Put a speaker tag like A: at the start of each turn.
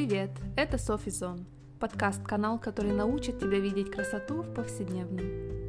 A: Привет, это Софи Зон, подкаст-канал, который научит тебя видеть красоту в повседневном.